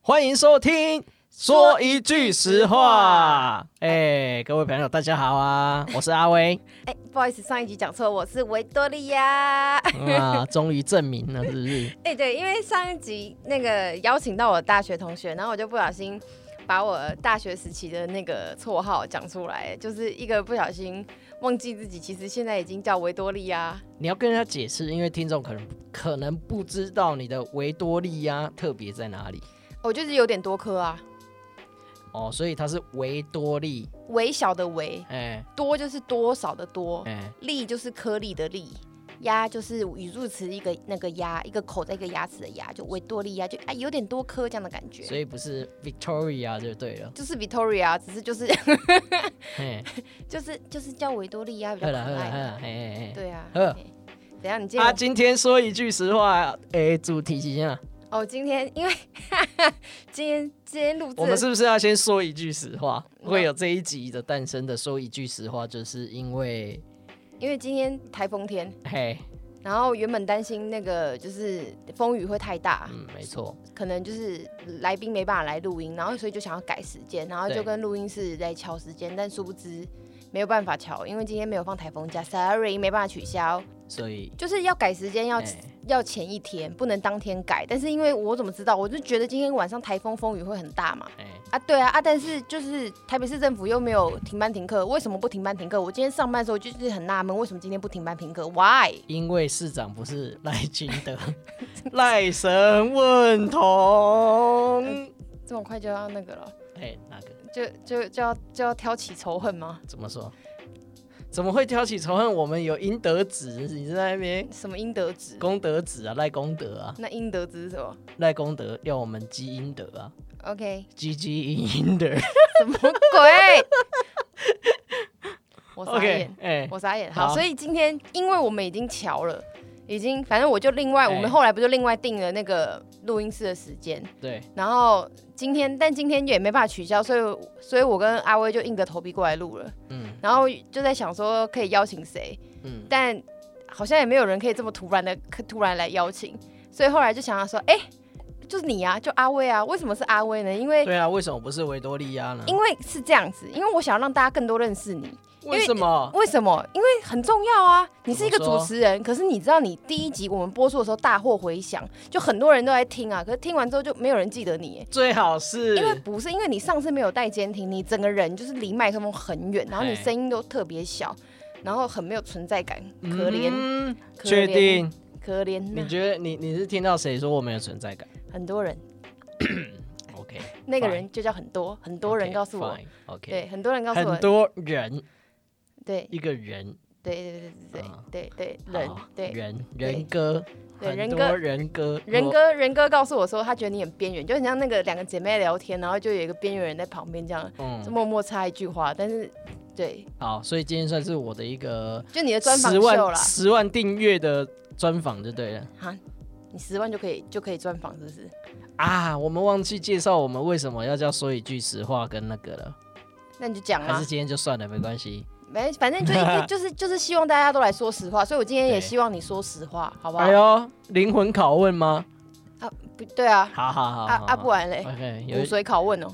欢迎收听，说一句实话。哎，各位朋友，大家好啊，我是阿威。哎，不好意思，上一集讲错，我是维多利亚。啊，终于证明了，是不是？哎，对，因为上一集那个邀请到我大学同学，然后我就不小心把我大学时期的那个绰号讲出来，就是一个不小心忘记自己其实现在已经叫维多利亚。你要跟人家解释，因为听众可能可能不知道你的维多利亚特别在哪里。我就是有点多颗啊，哦，所以它是维多利，微小的微，哎，多就是多少的多，哎，利就是颗粒的粒，鸭就是语助词一个那个鸭，一个口在一个牙齿的牙，就维多利亚，就啊有点多颗这样的感觉，所以不是 Victoria 就对了，就是 Victoria，只是就是，就是就是叫维多利亚比较可爱，对啊，等下你今啊今天说一句实话，哎，主题是啥？哦，今天因为 今天今天录制，我们是不是要先说一句实话？会有这一集的诞生的说一句实话，就是因为因为今天台风天，嘿，然后原本担心那个就是风雨会太大，嗯，没错，可能就是来宾没办法来录音，然后所以就想要改时间，然后就跟录音室在敲时间，但殊不知没有办法敲，因为今天没有放台风假，sorry，没办法取消。所以就是要改时间，要要前一天，不能当天改。但是因为我怎么知道？我就觉得今天晚上台风风雨会很大嘛。哎啊，对啊啊！但是就是台北市政府又没有停班停课，为什么不停班停课？我今天上班的时候就是很纳闷，为什么今天不停班停课？Why？因为市长不是赖金德，赖神问童，这么快就要那个了？哎，那个？就就就要就要挑起仇恨吗？怎么说？怎么会挑起仇恨？我们有阴德子，你在那边什么阴德子？功德子啊，赖功德啊。那阴德子是什么？赖功德要我们积阴德啊。OK，积积阴阴德。什么鬼？我傻眼，哎，我傻眼。好，所以今天因为我们已经瞧了。已经，反正我就另外，我们后来不就另外定了那个录音室的时间？对。然后今天，但今天也没办法取消，所以，所以我跟阿威就硬着头皮过来录了。嗯。然后就在想说可以邀请谁？嗯。但好像也没有人可以这么突然的突然来邀请，所以后来就想要说，哎，就是你啊，就阿威啊。为什么是阿威呢？因为对啊，为什么不是维多利亚呢？因为是这样子，因为我想要让大家更多认识你。为什么？为什么？因为很重要啊！你是一个主持人，可是你知道，你第一集我们播出的时候大获回响，就很多人都在听啊。可是听完之后就没有人记得你。最好是因为不是因为你上次没有带监听，你整个人就是离麦克风很远，然后你声音都特别小，然后很没有存在感，可怜。确定？可怜。你觉得你你是听到谁说我没有存在感？很多人。OK。那个人就叫很多很多人告诉我。OK。对，很多人告诉我。很多人。对一个人，对对对对对对对人，对人人哥，对人哥人哥人哥人哥告诉我说，他觉得你很边缘，就很像那个两个姐妹聊天，然后就有一个边缘人在旁边这样，就默默插一句话。但是，对，好，所以今天算是我的一个，就你的专访十万十万订阅的专访就对了。哈，你十万就可以就可以专访，是不是？啊，我们忘记介绍我们为什么要叫说一句实话跟那个了。那你就讲啊，还是今天就算了，没关系。没，反正就 就是就是希望大家都来说实话，所以我今天也希望你说实话，好不好？哎呦，灵魂拷问吗？啊，不对啊，好好好，啊啊，不然嘞，骨髓拷问哦，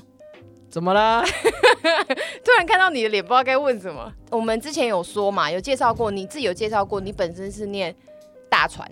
怎么啦？突然看到你的脸，不知道该问什么。我们之前有说嘛，有介绍过，你自己有介绍过，你本身是念大传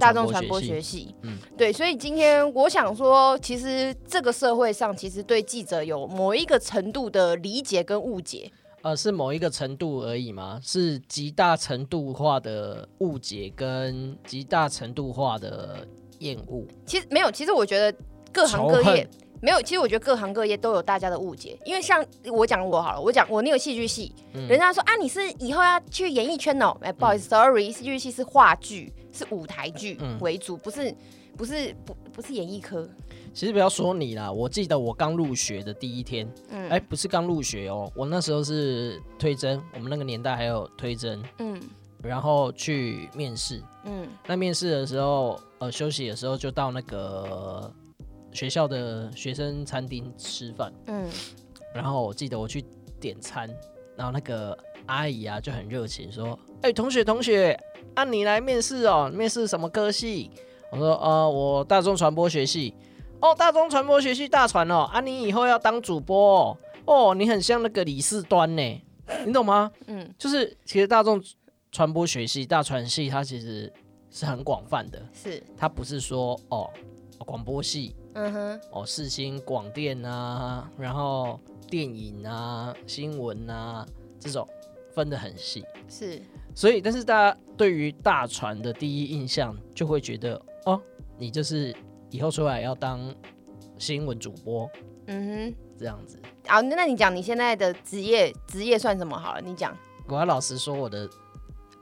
大众传播学系，嗯，对，所以今天我想说，其实这个社会上，其实对记者有某一个程度的理解跟误解。呃，是某一个程度而已吗？是极大程度化的误解跟极大程度化的厌恶？其实没有，其实我觉得各行各业没有。其实我觉得各行各业都有大家的误解，因为像我讲我好了，我讲我那个戏剧系，人家说啊，你是以后要去演艺圈哦？哎，不好意思，sorry，戏剧系是话剧，是舞台剧为主，不是不是不不是演艺科。其实不要说你啦，我记得我刚入学的第一天，嗯，哎，不是刚入学哦，我那时候是推甄，我们那个年代还有推甄，嗯，然后去面试，嗯，那面试的时候，呃，休息的时候就到那个学校的学生餐厅吃饭，嗯，然后我记得我去点餐，然后那个阿姨啊就很热情说：“哎，同学同学，啊你来面试哦，面试什么科系？”我说：“呃，我大众传播学系。”哦，大众传播学系大传哦，啊你以后要当主播哦，哦你很像那个李四端呢，你懂吗？嗯，就是其实大众传播学系大传系它其实是很广泛的，是它不是说哦广播系。嗯哼，哦，视新广电啊，然后电影啊、新闻啊这种分得很细，是，所以但是大家对于大传的第一印象就会觉得，哦，你就是以后出来要当新闻主播，嗯哼，这样子。啊，那你讲你现在的职业，职业算什么？好了，你讲。我要老实说，我的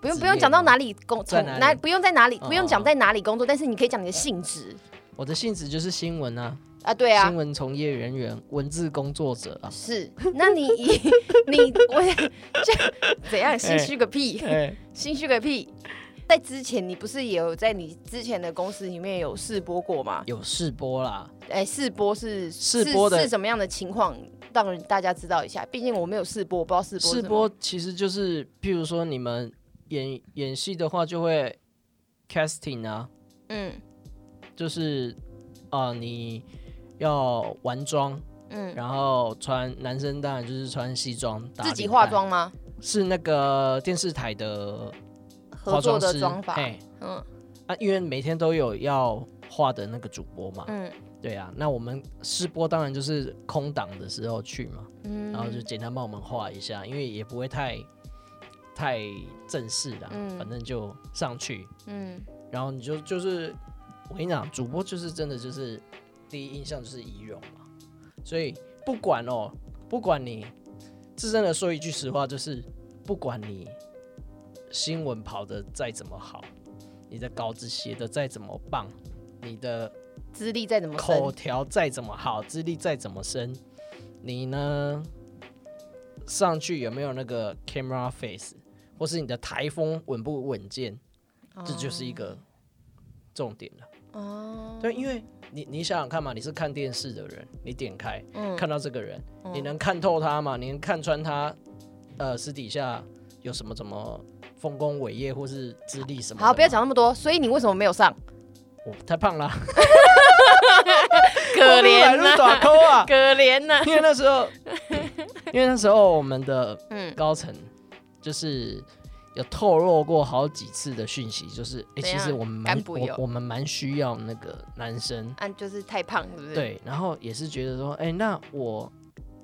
不用不用讲到哪里工，从哪不用在哪里，不用讲在哪里工作，但是你可以讲你的性质。我的性质就是新闻啊啊对啊，新闻从业人员、文字工作者啊。是，那你 你我这怎样心虚个屁？心虚个屁！在之前你不是也有在你之前的公司里面有试播过吗？有试播啦。哎，试播是试播的是什么样的情况？让大家知道一下。毕竟我没有试播，我不知道试播。试播其实就是，譬如说你们演演戏的话，就会 casting 啊。嗯。就是啊，你要完妆，嗯，然后穿男生当然就是穿西装，自己化妆吗？是那个电视台的合作的妆法，嗯啊，因为每天都有要画的那个主播嘛，嗯，对啊，那我们试播当然就是空档的时候去嘛，嗯，然后就简单帮我们画一下，因为也不会太太正式啦，嗯，反正就上去，嗯，然后你就就是。我跟你讲，主播就是真的就是第一印象就是仪容嘛，所以不管哦，不管你自真的说一句实话，就是不管你新闻跑的再怎么好，你的稿子写的再怎么棒，你的资历再怎么口条再怎么好，资历再怎么深，你呢上去有没有那个 camera face，或是你的台风稳不稳健，这就是一个重点了。哦，对，因为你你想想看嘛，你是看电视的人，你点开看到这个人，你能看透他吗？你能看穿他，呃，私底下有什么怎么丰功伟业或是资历什么？好，不要讲那么多。所以你为什么没有上？我太胖了，可怜呐，可怜呐。因为那时候，因为那时候我们的高层就是。有透露过好几次的讯息，就是哎，其实我们蛮我我们蛮需要那个男生，啊，就是太胖，是不是？对，然后也是觉得说，哎，那我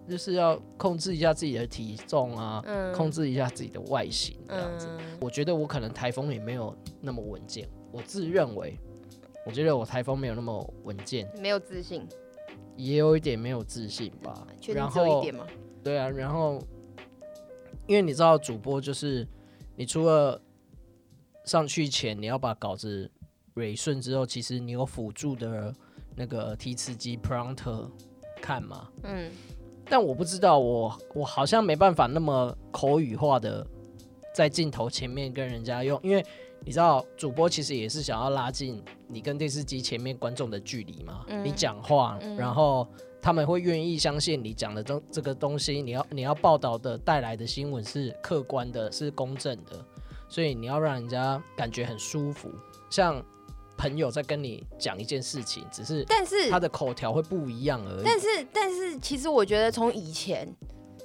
就是要控制一下自己的体重啊，控制一下自己的外形这样子。我觉得我可能台风也没有那么稳健，我自认为，我觉得我台风没有那么稳健，没有自信，也有一点没有自信吧。然后一点吗？对啊，然后因为你知道主播就是。你除了上去前你要把稿子蕊顺之后，其实你有辅助的那个提词机 prompter 看嘛？嗯。但我不知道，我我好像没办法那么口语化的在镜头前面跟人家用，因为你知道主播其实也是想要拉近你跟电视机前面观众的距离嘛。你讲话，然后。他们会愿意相信你讲的东这个东西，你要你要报道的带来的新闻是客观的，是公正的，所以你要让人家感觉很舒服，像朋友在跟你讲一件事情，只是但是他的口条会不一样而已。但是但是其实我觉得从以前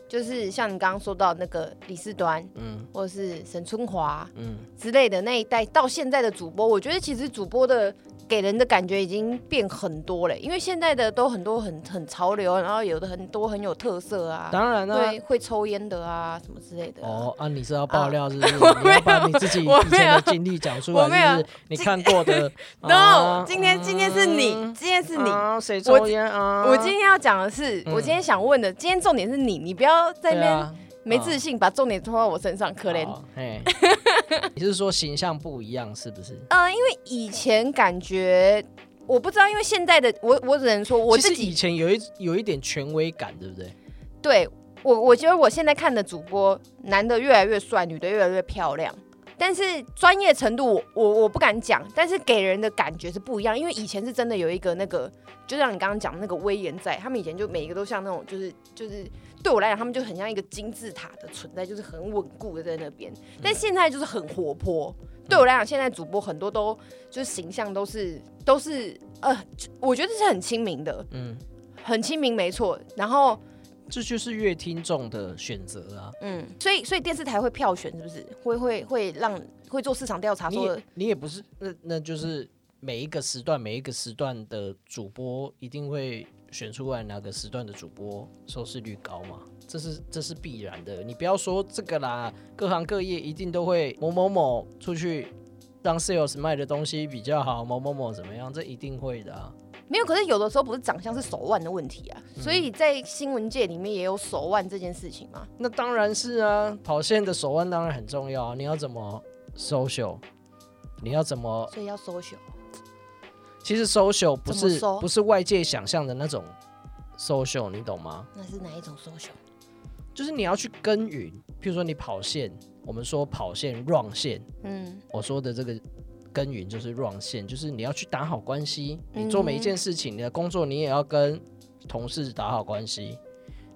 就是像你刚刚说到那个李世端，嗯，或者是沈春华，嗯之类的那一代，到现在的主播，我觉得其实主播的。给人的感觉已经变很多了，因为现在的都很多很很潮流，然后有的很多很有特色啊，当然了，对，会抽烟的啊什么之类的。哦啊，你是要爆料是不是？你要把你自己以前的经历讲出来，就是你看过的。No，今天今天是你，今天是你，谁抽烟啊？我今天要讲的是，我今天想问的，今天重点是你，你不要在那边没自信，把重点拖到我身上，可怜。你是说形象不一样是不是？呃，因为以前感觉我不知道，因为现在的我，我只能说我自己以前有一有一点权威感，对不对？对我，我觉得我现在看的主播，男的越来越帅，女的越来越漂亮，但是专业程度我我我不敢讲，但是给人的感觉是不一样。因为以前是真的有一个那个，就像你刚刚讲那个威严在，他们以前就每一个都像那种，就是就是对我来讲，他们就很像一个金字塔的存在，就是很稳固的在那边。但现在就是很活泼，对我来讲，现在主播很多都就是形象都是都是呃，我觉得是很亲民的，嗯，很亲民没错。然后。这就是乐听众的选择啊。嗯，所以所以电视台会票选是不是？会会会让会做市场调查？说你也不是，那那就是每一个时段每一个时段的主播一定会选出来哪个时段的主播收视率高嘛？这是这是必然的。你不要说这个啦，各行各业一定都会某某某出去让 sales 卖的东西比较好，某某某怎么样？这一定会的啊。没有，可是有的时候不是长相是手腕的问题啊，所以在新闻界里面也有手腕这件事情嘛。那当然是啊，跑线的手腕当然很重要啊。你要怎么 social？你要怎么？所以要 social。其实 social 不是不是外界想象的那种 social，你懂吗？那是哪一种 social？就是你要去耕耘，譬如说你跑线，我们说跑线 run 线，嗯，我说的这个。耕耘就是 run 线，就是你要去打好关系。你做每一件事情，你的工作你也要跟同事打好关系。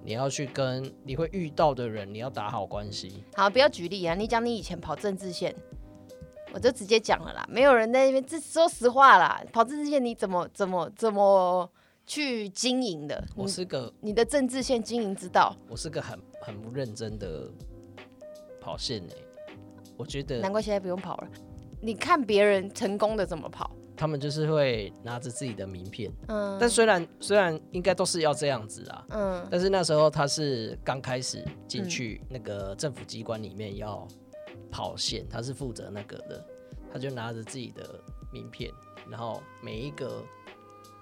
你要去跟你会遇到的人，你要打好关系。好，不要举例啊！你讲你以前跑政治线，我就直接讲了啦。没有人在那边，这说实话啦，跑政治线你怎么怎么怎么去经营的？我是个你的政治线经营之道。我是个很很不认真的跑线诶，我觉得难怪现在不用跑了。你看别人成功的怎么跑？他们就是会拿着自己的名片，嗯，但虽然虽然应该都是要这样子啊，嗯，但是那时候他是刚开始进去那个政府机关里面要跑线，他是负责那个的，他就拿着自己的名片，然后每一个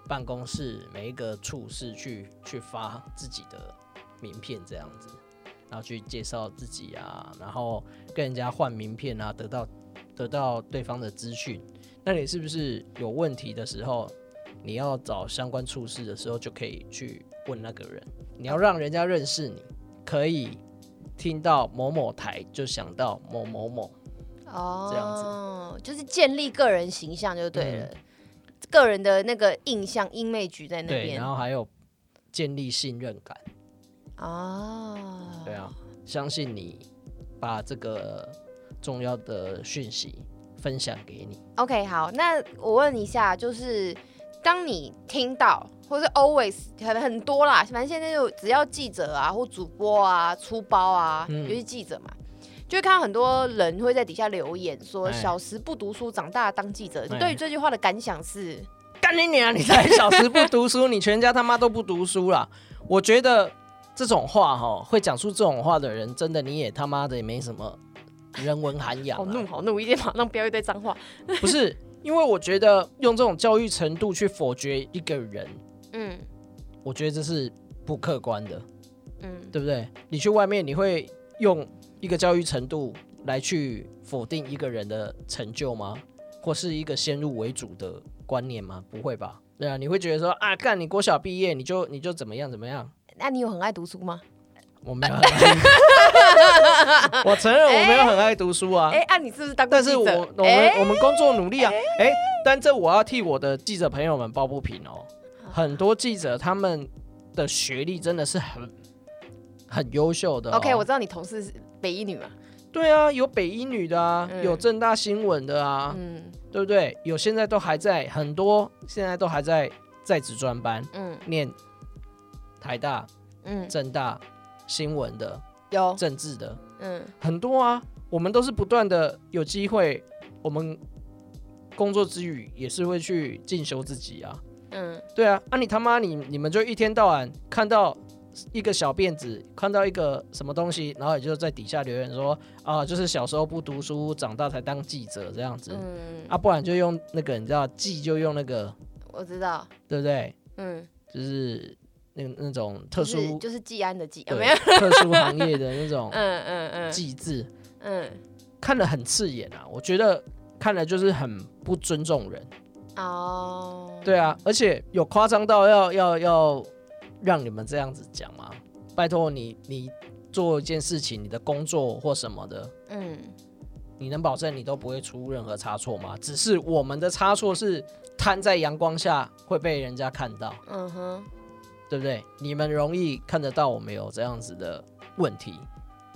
办公室每一个处室去去发自己的名片这样子，然后去介绍自己啊，然后跟人家换名片啊，得到。得到对方的资讯，那你是不是有问题的时候，你要找相关处事的时候，就可以去问那个人。你要让人家认识你，可以听到某某台就想到某某某哦，这样子就是建立个人形象就对了，个人的那个印象、英美局在那边，然后还有建立信任感哦，对啊，相信你把这个。重要的讯息分享给你。OK，好，那我问一下，就是当你听到，或是 always 很很多啦，反正现在就只要记者啊或主播啊出包啊，尤其记者嘛，就会看到很多人会在底下留言说：“小时不读书，长大当记者。”你对于这句话的感想是？干你娘！你才小时不读书，你全家他妈都不读书啦。我觉得这种话哈，会讲出这种话的人，真的你也他妈的也没什么。人文涵养，好怒好怒，一定马上飙一堆脏话。不是，因为我觉得用这种教育程度去否决一个人，嗯，我觉得这是不客观的，嗯，对不对？你去外面，你会用一个教育程度来去否定一个人的成就吗？或是一个先入为主的观念吗？不会吧？对啊，你会觉得说啊，干你国小毕业，你就你就怎么样怎么样？那你有很爱读书吗？我没有，我承认我没有很爱读书啊。哎，按你是不是当但是我我们我们工作努力啊。哎，但这我要替我的记者朋友们抱不平哦。很多记者他们的学历真的是很很优秀的。OK，我知道你同事是北医女嘛？对啊，有北医女的啊，有正大新闻的啊，嗯，对不对？有现在都还在很多，现在都还在在职专班，嗯，念台大，嗯，正大。新闻的有政治的，嗯，很多啊。我们都是不断的有机会，我们工作之余也是会去进修自己啊。嗯，对啊。啊，你他妈你你们就一天到晚看到一个小辫子，看到一个什么东西，然后也就在底下留言说啊，就是小时候不读书，长大才当记者这样子。嗯，啊，不然就用那个你知道记就用那个，我知道，对不对？嗯，就是。那那种特殊就是季安的季，有没有特殊行业的那种 嗯嗯嗯记字嗯，看了很刺眼啊！我觉得看了就是很不尊重人哦。对啊，而且有夸张到要要要让你们这样子讲吗？拜托你，你做一件事情，你的工作或什么的，嗯，你能保证你都不会出任何差错吗？只是我们的差错是摊在阳光下会被人家看到，嗯哼，对不对？你们容易看得到我们有这样子的问题，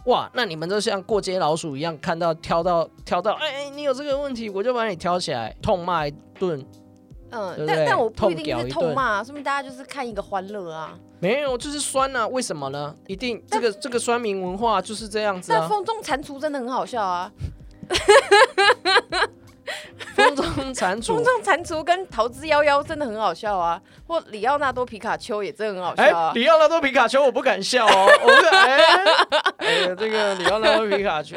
哇，那你们就像过街老鼠一样，看到挑到挑到，哎哎，你有这个问题，我就把你挑起来痛骂一顿。嗯，但但我不一定是痛骂，说明大家就是看一个欢乐啊。没有，就是酸啊，为什么呢？一定这个这个酸民文化就是这样子啊。风中蟾蜍真的很好笑啊。风中蟾蜍，风中蟾蜍跟逃之夭夭真的很好笑啊。或里奥纳多皮卡丘也真的很好笑啊。里奥纳多皮卡丘我不敢笑哦，我不敢。哎，这个里奥纳多皮卡丘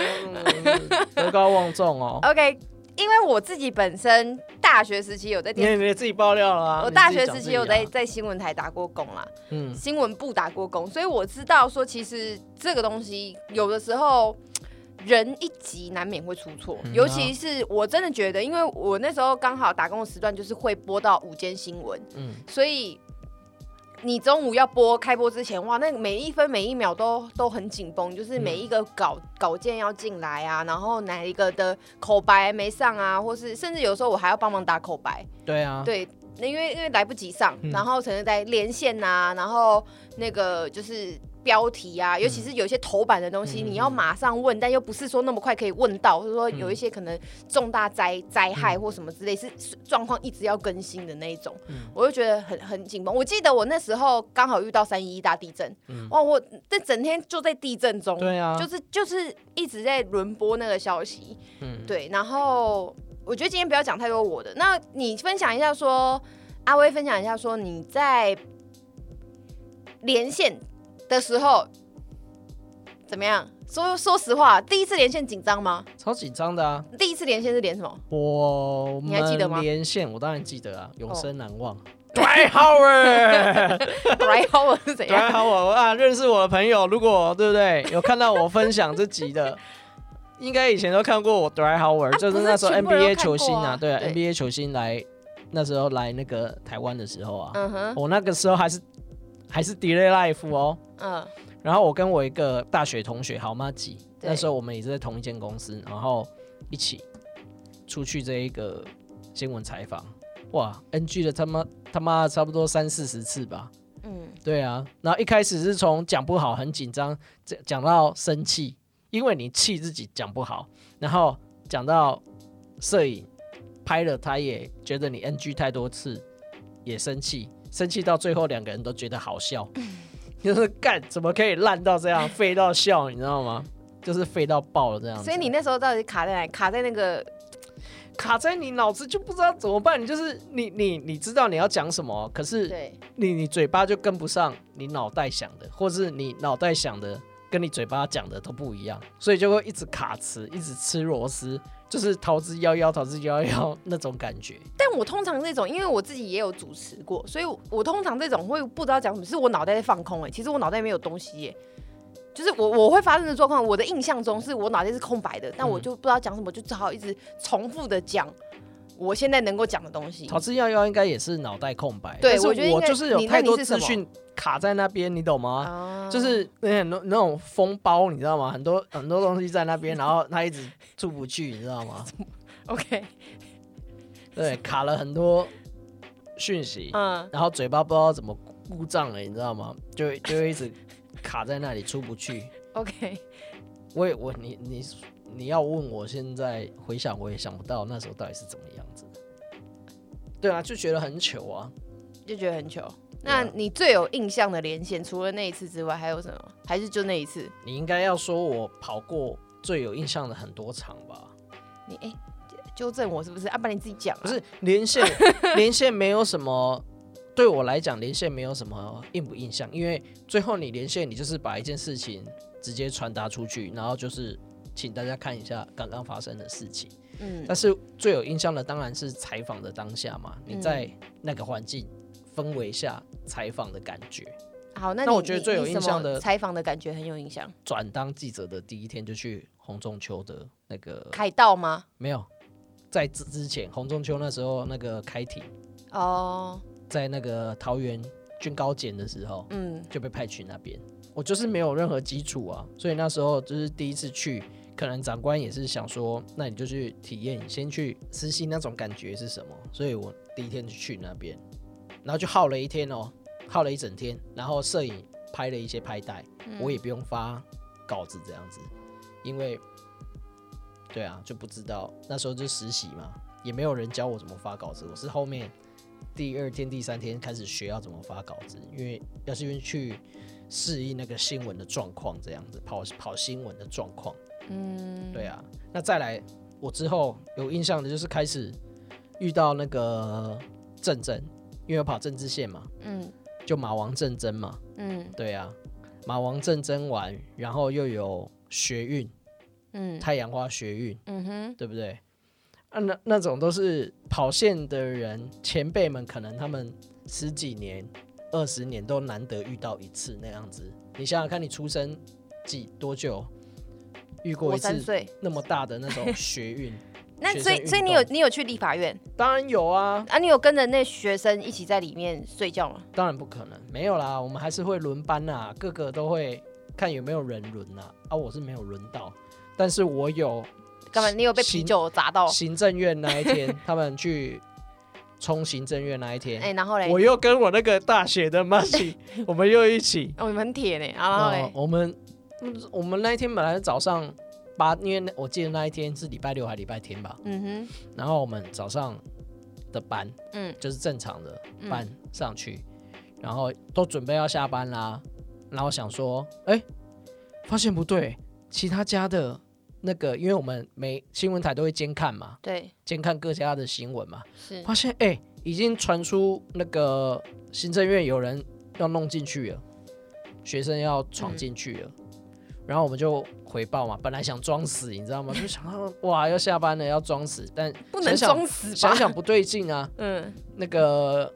德高望重哦。OK。因为我自己本身大学时期有在电，你你自己爆料了。我大学时期有在在新闻台打过工啦，嗯，新闻部打过工，所以我知道说，其实这个东西有的时候人一急难免会出错，尤其是我真的觉得，因为我那时候刚好打工的时段就是会播到午间新闻，嗯，所以。你中午要播开播之前，哇，那每一分每一秒都都很紧绷，就是每一个稿稿件要进来啊，然后哪一个的口白没上啊，或是甚至有时候我还要帮忙打口白。对啊，对，那因为因为来不及上，然后可能在连线啊，然后那个就是。标题啊，尤其是有一些头版的东西，你要马上问，但又不是说那么快可以问到，或者说有一些可能重大灾灾害或什么之类，是状况一直要更新的那一种，我就觉得很很紧绷。我记得我那时候刚好遇到三一大地震，哇，我这整天就在地震中，对啊，就是就是一直在轮播那个消息，嗯，对。然后我觉得今天不要讲太多我的，那你分享一下说，阿威分享一下说你在连线。的时候怎么样？说说实话，第一次连线紧张吗？超紧张的啊！第一次连线是连什么？我你还记得吗？连线我当然记得啊，永生难忘。Dry Howard，Dry Howard 是谁？Dry Howard 啊，认识我的朋友，如果对不对？有看到我分享这集的，应该以前都看过我 Dry Howard，就是那时候 NBA 球星啊，对啊，NBA 球星来那时候来那个台湾的时候啊，嗯哼，我那个时候还是。还是 Delay Life 哦，嗯，然后我跟我一个大学同学好妈吉，那时候我们也是在同一间公司，然后一起出去这一个新闻采访，哇，NG 的他妈他妈差不多三四十次吧，嗯，对啊，然后一开始是从讲不好很紧张，讲讲到生气，因为你气自己讲不好，然后讲到摄影拍了他也觉得你 NG 太多次，也生气。生气到最后，两个人都觉得好笑，就是干怎么可以烂到这样，废到笑，你知道吗？就是废到爆了这样。所以你那时候到底卡在哪？卡在那个，卡在你脑子就不知道怎么办。你就是你你你知道你要讲什么，可是你你嘴巴就跟不上你脑袋想的，或是你脑袋想的跟你嘴巴讲的都不一样，所以就会一直卡词，一直吃螺丝。就是逃之夭夭，逃之夭夭那种感觉。但我通常这种，因为我自己也有主持过，所以我通常这种会不知道讲什么，是我脑袋在放空哎。其实我脑袋没有东西耶，就是我我会发生的状况，我的印象中是我脑袋是空白的，但我就不知道讲什么，就只好一直重复的讲。我现在能够讲的东西，陶之夭夭应该也是脑袋空白。对，我觉得我就是有太多资讯卡在那边，你懂吗？就是那很多那种封包，你知道吗？很多很多东西在那边，然后他一直出不去，你知道吗？OK，对，卡了很多讯息，嗯，然后嘴巴不知道怎么故障了，你知道吗？就就一直卡在那里出不去。OK，我也我你你。你要问我现在回想，我也想不到那时候到底是怎么样子。对啊，就觉得很糗啊，就觉得很糗。那你最有印象的连线，除了那一次之外，还有什么？还是就那一次？你应该要说我跑过最有印象的很多场吧？你哎，纠正我是不是？啊，不然你自己讲。不是连线，连线没有什么，对我来讲连线没有什么印不印象，因为最后你连线，你就是把一件事情直接传达出去，然后就是。请大家看一下刚刚发生的事情。嗯，但是最有印象的当然是采访的当下嘛，你在那个环境氛围下采访的感觉。好，那那我觉得最有印象的采访的感觉很有印象。转当记者的第一天就去洪仲秋的那个开道吗？没有，在之之前洪仲秋那时候那个开庭哦，在那个桃园军高检的时候，嗯，就被派去那边。我就是没有任何基础啊，所以那时候就是第一次去。可能长官也是想说，那你就去体验，先去实习那种感觉是什么。所以我第一天就去那边，然后就耗了一天哦，耗了一整天，然后摄影拍了一些拍带，我也不用发稿子这样子，因为，对啊，就不知道那时候就实习嘛，也没有人教我怎么发稿子，我是后面第二天、第三天开始学要怎么发稿子，因为要是因为去。适应那个新闻的状况，这样子跑跑新闻的状况，嗯，对啊。那再来，我之后有印象的就是开始遇到那个郑珍，因为跑政治线嘛，嗯，就马王郑珍嘛，嗯，对啊，马王郑珍完，然后又有学运，嗯，太阳花学运，嗯哼，对不对？啊，那那种都是跑线的人前辈们，可能他们十几年。二十年都难得遇到一次那样子，你想想看，你出生几多久遇过一次那么大的那种学运？那所以所以你有你有去立法院？当然有啊！啊，你有跟着那学生一起在里面睡觉吗？当然不可能，没有啦，我们还是会轮班呐，个个都会看有没有人轮呐。啊，我是没有轮到，但是我有。干嘛？你有被啤酒砸到？行政院那一天，他们去。冲行政院那一天，哎，然后嘞，我又跟我那个大学的 m a 我们又一起，哦，很铁呢，然后嘞，我们，我们那一天本来早上八，因为我记得那一天是礼拜六还礼拜天吧，嗯哼，然后我们早上的班，嗯，就是正常的班上去，然后都准备要下班啦，然后想说，哎，发现不对，其他家的。那个，因为我们每新闻台都会监看嘛，对，监看各家的新闻嘛，是发现哎，已经传出那个行政院有人要弄进去了，学生要闯进去了，然后我们就回报嘛，本来想装死，你知道吗？就想到哇，要下班了要装死，但不能装死，想想不对劲啊，嗯，那个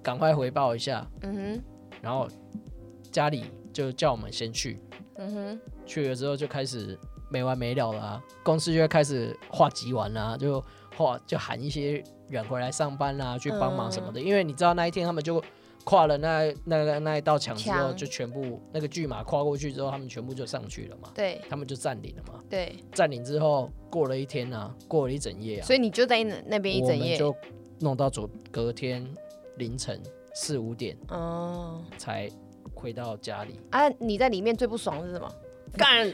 赶快回报一下，嗯哼，然后家里就叫我们先去，嗯哼，去了之后就开始。没完没了了，公司就会开始画急完啦，就画就喊一些人回来上班啦，去帮忙什么的。因为你知道那一天他们就跨了那那个那一道墙之后，就全部那个巨马跨过去之后，他们全部就上去了嘛。对，他们就占领了嘛。对，占领之后过了一天啊，过了一整夜啊。所以你就在那边一整夜，就弄到昨隔天凌晨四五点哦，才回到家里。啊，你在里面最不爽是什么？干！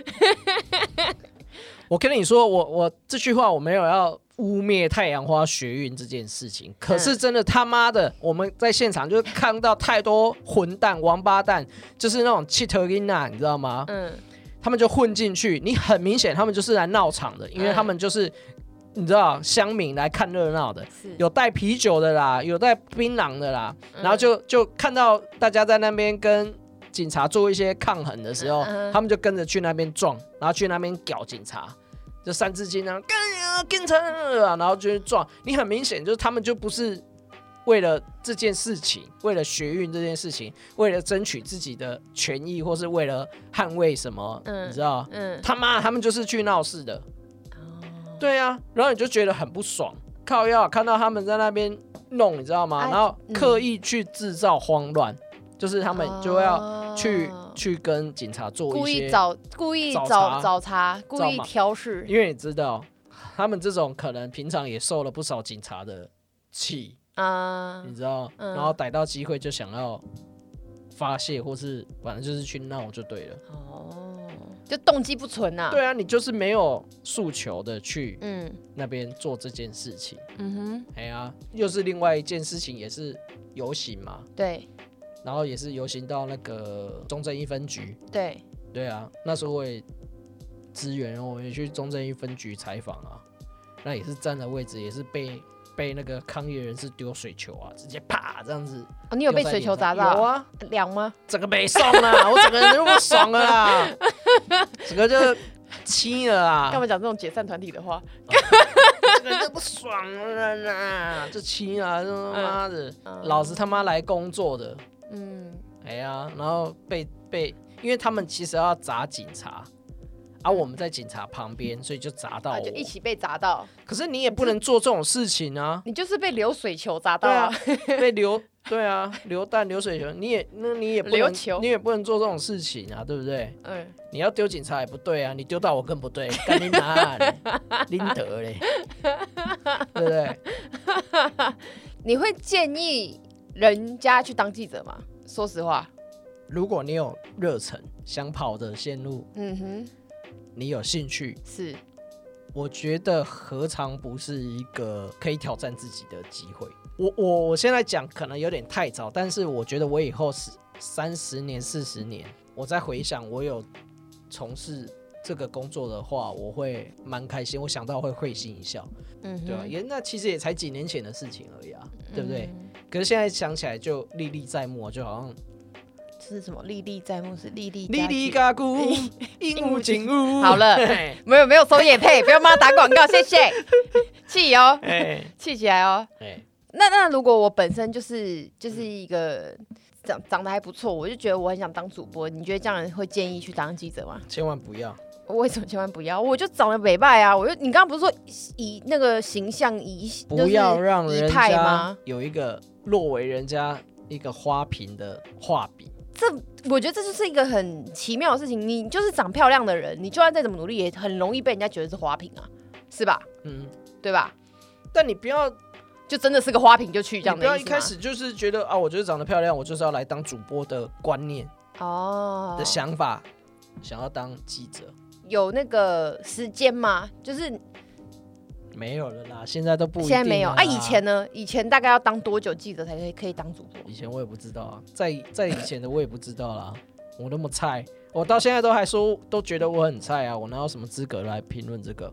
我跟你说，我我这句话我没有要污蔑太阳花学运这件事情，可是真的他妈的，我们在现场就看到太多混蛋、王八蛋，就是那种 cheater 你知道吗？嗯，他们就混进去，你很明显他们就是来闹场的，因为他们就是你知道乡民来看热闹的，有带啤酒的啦，有带槟榔的啦，然后就就看到大家在那边跟。警察做一些抗衡的时候，他们就跟着去那边撞，然后去那边屌警察，就三字经啊，干啊，警察啊，然后就去撞。你很明显就是他们就不是为了这件事情，为了学运这件事情，为了争取自己的权益，或是为了捍卫什么，你知道？嗯，他妈，他们就是去闹事的。哦，对啊，然后你就觉得很不爽，靠药看到他们在那边弄，你知道吗？然后刻意去制造慌乱。就是他们就要去去跟警察做故意找故意找找茬，故意挑事。因为你知道，他们这种可能平常也受了不少警察的气啊，你知道，然后逮到机会就想要发泄，或是反正就是去闹就对了。哦，就动机不纯呐。对啊，你就是没有诉求的去嗯那边做这件事情。嗯哼，哎呀，又是另外一件事情，也是游行嘛。对。然后也是游行到那个中正一分局，对对啊，那时候我也支援，我也去中正一分局采访啊，那也是站的位置，也是被被那个抗议人士丢水球啊，直接啪这样子。哦，你有被水球砸到？有啊，凉吗？整个没送啊，我整个人就不爽了啦，整个就气了啊！干嘛讲这种解散团体的话？整个就不爽了啦，就气啊！他妈的，老子他妈来工作的。嗯，哎呀，然后被被，因为他们其实要砸警察，啊，我们在警察旁边，所以就砸到，就一起被砸到。可是你也不能做这种事情啊！你就是被流水球砸到啊，被流，对啊，流弹、流水球，你也那你也不能，你也不能做这种事情啊，对不对？嗯。你要丢警察也不对啊，你丢到我更不对，赶紧拿，拎得嘞，对不对？你会建议人家去当记者嘛？说实话，如果你有热忱，想跑的线路，嗯哼，你有兴趣，是，我觉得何尝不是一个可以挑战自己的机会？我我我现在讲可能有点太早，但是我觉得我以后是三十年、四十年，我再回想，我有从事这个工作的话，我会蛮开心。我想到会会心一笑，嗯，对吧？也那其实也才几年前的事情而已啊，对不对？可是现在想起来就历历在目，就好像是什么历历在目是历历历历嘎咕，鹦鹉警鹉。好了，没有没有收叶配，不要帮他打广告，谢谢。气哦，气起来哦。那那如果我本身就是就是一个长长得还不错，我就觉得我很想当主播，你觉得这样会建议去当记者吗？千万不要。为什么千万不要？我就长得美败啊！我就你刚刚不是说以那个形象以不要让人家有一个落为人家一个花瓶的画笔？这我觉得这就是一个很奇妙的事情。你就是长漂亮的人，你就算再怎么努力，也很容易被人家觉得是花瓶啊，是吧？嗯，对吧？但你不要就真的是个花瓶就去这样，不要一开始就是觉得啊，我觉得长得漂亮，我就是要来当主播的观念哦的想法，想要当记者。有那个时间吗？就是没有了啦，现在都不现在没有啊。以前呢？以前大概要当多久记者才可以可以当主播？以前我也不知道啊，在在以前的我也不知道啦。我那么菜，我到现在都还说都觉得我很菜啊。我哪有什么资格来评论这个？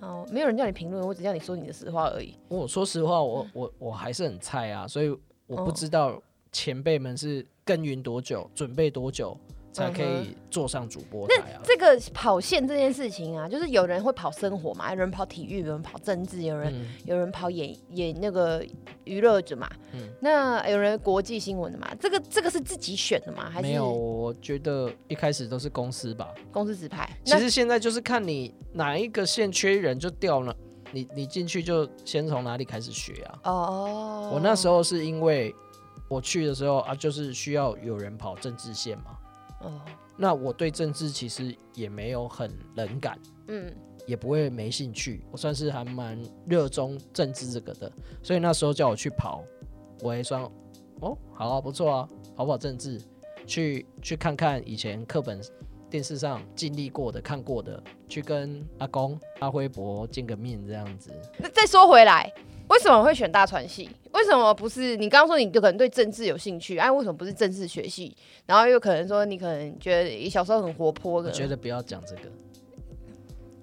哦，没有人叫你评论，我只叫你说你的实话而已。我说实话，我我我还是很菜啊，所以我不知道前辈们是耕耘多久，准备多久。才可以坐上主播台啊！这个跑线这件事情啊，就是有人会跑生活嘛，有人跑体育，有人跑政治，有人有人跑演演那个娱乐者嘛。嗯，那有人国际新闻的嘛？这个这个是自己选的吗？还是没有？我觉得一开始都是公司吧，公司指派。其实现在就是看你哪一个线缺人就调了，你你进去就先从哪里开始学啊？哦，我那时候是因为我去的时候啊，就是需要有人跑政治线嘛。哦，那我对政治其实也没有很冷感，嗯，也不会没兴趣，我算是还蛮热衷政治这个的，所以那时候叫我去跑，我也算，哦，好啊，不错啊，跑跑政治，去去看看以前课本、电视上经历过的、看过的，去跟阿公、阿辉伯见个面这样子。那再说回来。为什么会选大传系？为什么不是你刚刚说你就可能对政治有兴趣？哎，为什么不是政治学系？然后又可能说你可能觉得小时候很活泼的。我觉得不要讲这个，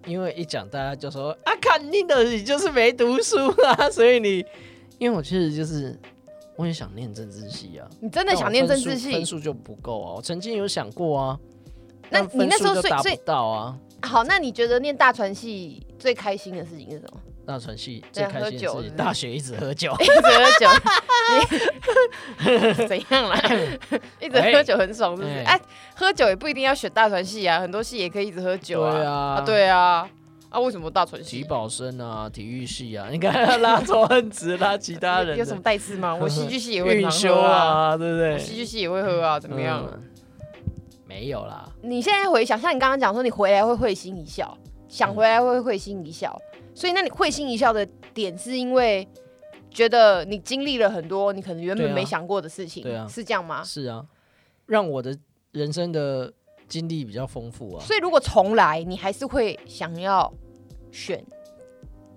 因为一讲大家就说啊，肯定的，你就是没读书啊。所以你，因为我确实就是我也想念政治系啊。你真的想念政治系？分数就不够啊。我曾经有想过啊，那你那时候达不到啊。好，那你觉得念大传系最开心的事情是什么？大传系最开心是大学一直喝酒，一直喝酒，怎样啦？一直喝酒很爽，是不是？哎，喝酒也不一定要选大传系啊，很多系也可以一直喝酒啊。对啊，啊，为什么大传系？体保生啊，体育系啊，你看拉仇恨值，拉其他人有什么代志吗？我戏剧系也会运修啊，对不对？戏剧系也会喝啊，怎么样？没有啦。你现在回想，像你刚刚讲说，你回来会会心一笑，想回来会会心一笑。所以，那你会心一笑的点，是因为觉得你经历了很多你可能原本没想过的事情，对啊，是这样吗？是啊，让我的人生的经历比较丰富啊。所以，如果重来，你还是会想要选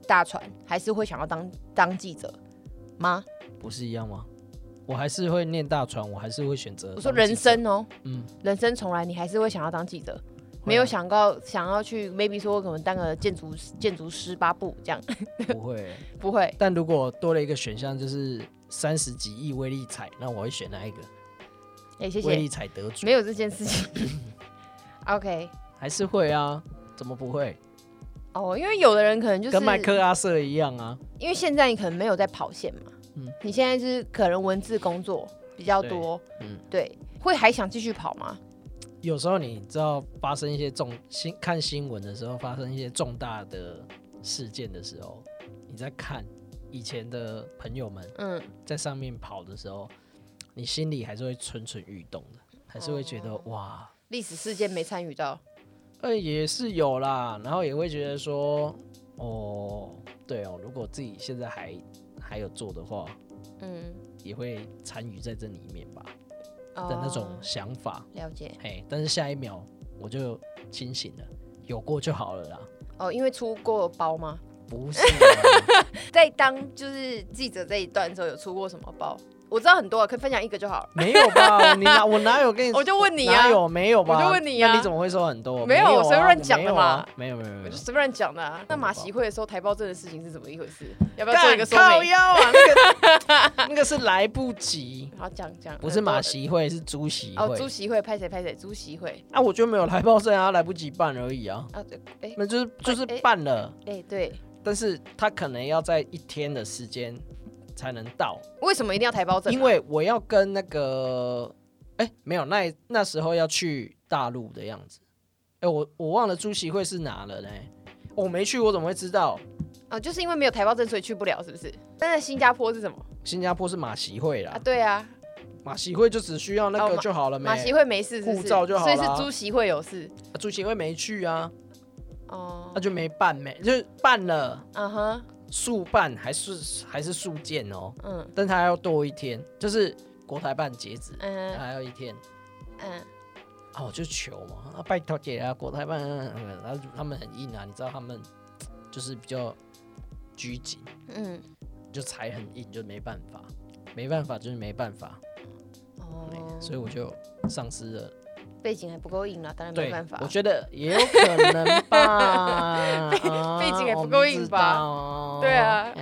大船，还是会想要当当记者吗？不是一样吗？我还是会念大船，我还是会选择。我说人生哦，嗯，人生重来，你还是会想要当记者。没有想到想要去，maybe 说可能当个建筑建筑师八部这样，不会不会。但如果多了一个选项，就是三十几亿威力彩，那我会选哪一个？哎，谢谢。威力彩得主没有这件事情。OK，还是会啊？怎么不会？哦，因为有的人可能就是跟麦克阿瑟一样啊。因为现在你可能没有在跑线嘛，嗯，你现在是可能文字工作比较多，嗯，对，会还想继续跑吗？有时候你知道发生一些重新看新闻的时候，发生一些重大的事件的时候，你在看以前的朋友们，嗯，在上面跑的时候，你心里还是会蠢蠢欲动的，还是会觉得哇，历史事件没参与到，呃，也是有啦，然后也会觉得说，哦，对哦，如果自己现在还还有做的话，嗯，也会参与在这里面吧。的那种想法，了解。嘿，但是下一秒我就清醒了，有过就好了啦。哦，因为出过包吗？不是，在当就是记者这一段的时候，有出过什么包？我知道很多，可以分享一个就好了。没有吧？你哪我哪有跟你？我就问你啊，有没有吧？我就问你啊，你怎么会说很多？没有，我随便乱讲的嘛。没有没有没有，我就随便乱讲的。那马席会的时候台胞证的事情是怎么一回事？要不要做一个说明？腰啊，那个 那个是来不及。好讲讲，不是马席会，是朱席会。哦，朱席会拍谁拍谁？朱席会。啊，我觉得没有台胞证啊，来不及办而已啊。啊对，哎，那就是就是办了。哎对。但是他可能要在一天的时间。才能到？为什么一定要台胞证？因为我要跟那个，哎，没有，那那时候要去大陆的样子。哎，我我忘了朱席会是哪了呢？我没去，我怎么会知道？啊，就是因为没有台胞证，所以去不了，是不是？但在新加坡是什么？新加坡是马习会啦。啊，对啊，马习会就只需要那个就好了。马习会没事，护照就好了。所以是朱席会有事。朱席会没去啊。哦，那就没办没，就是办了。嗯哼。速办还是还是速件哦，嗯，但他要多一天，就是国台办截止，嗯，还要一天，嗯，哦，就求嘛，啊，拜托姐啊，国台办，然后他们很硬啊，你知道他们就是比较拘谨，嗯，就踩很硬，就没办法，没办法就是没办法，哦，所以我就丧失了。背景还不够硬了，当然没办法。我觉得也有可能吧，背景也不够硬吧？对啊，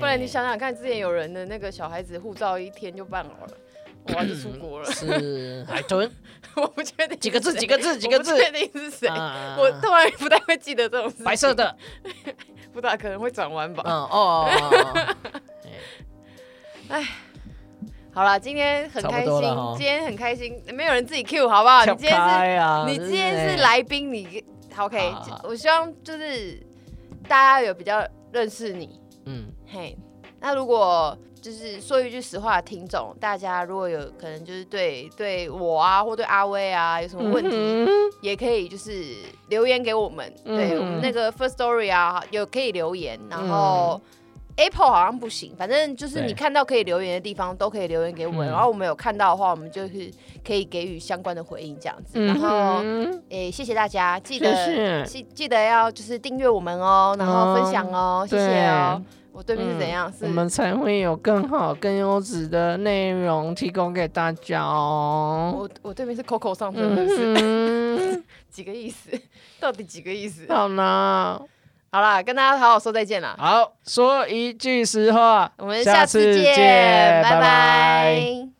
不然你想想看，之前有人的那个小孩子护照一天就办好了，哇，就出国了。是海豚？我不确定几个字，几个字，几个字？不确定是谁？我突然不太会记得这种事。白色的，不大可能会转弯吧？嗯哦。哎。好了，今天很开心，今天很开心，没有人自己 Q 好不好？你今天是，你今天是来宾，你 OK？我希望就是大家有比较认识你，嗯，嘿。那如果就是说一句实话，听众大家如果有可能就是对对我啊，或对阿威啊有什么问题，也可以就是留言给我们，对我们那个 First Story 啊，有可以留言，然后。Apple 好像不行，反正就是你看到可以留言的地方都可以留言给我们，然后我们有看到的话，我们就是可以给予相关的回应这样子。然后，诶，谢谢大家，记得记记得要就是订阅我们哦，然后分享哦，谢谢哦。我对面是怎样？我们才会有更好、更优质的内容提供给大家哦。我我对面是 Coco 上真的是几个意思？到底几个意思？好呢。好啦，跟大家好好说再见啦。好，说一句实话，我们下次见，拜拜。